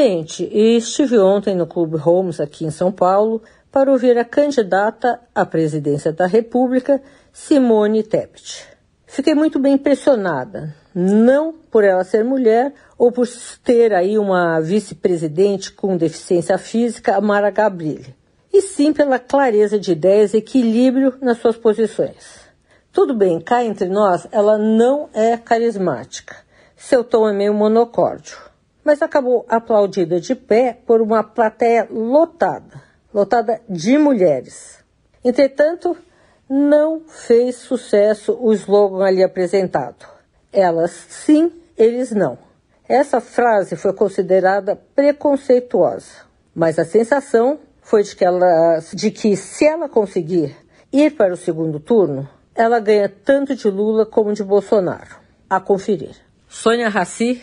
Gente, estive ontem no Clube Holmes aqui em São Paulo para ouvir a candidata à presidência da República, Simone Tebet. Fiquei muito bem impressionada, não por ela ser mulher ou por ter aí uma vice-presidente com deficiência física, Mara Gabrilli, e sim pela clareza de ideias e equilíbrio nas suas posições. Tudo bem, cá entre nós, ela não é carismática. Seu tom é meio monocórdio mas acabou aplaudida de pé por uma plateia lotada, lotada de mulheres. Entretanto, não fez sucesso o slogan ali apresentado. Elas sim, eles não. Essa frase foi considerada preconceituosa, mas a sensação foi de que, ela, de que se ela conseguir ir para o segundo turno, ela ganha tanto de Lula como de Bolsonaro. A conferir. Sônia Raci,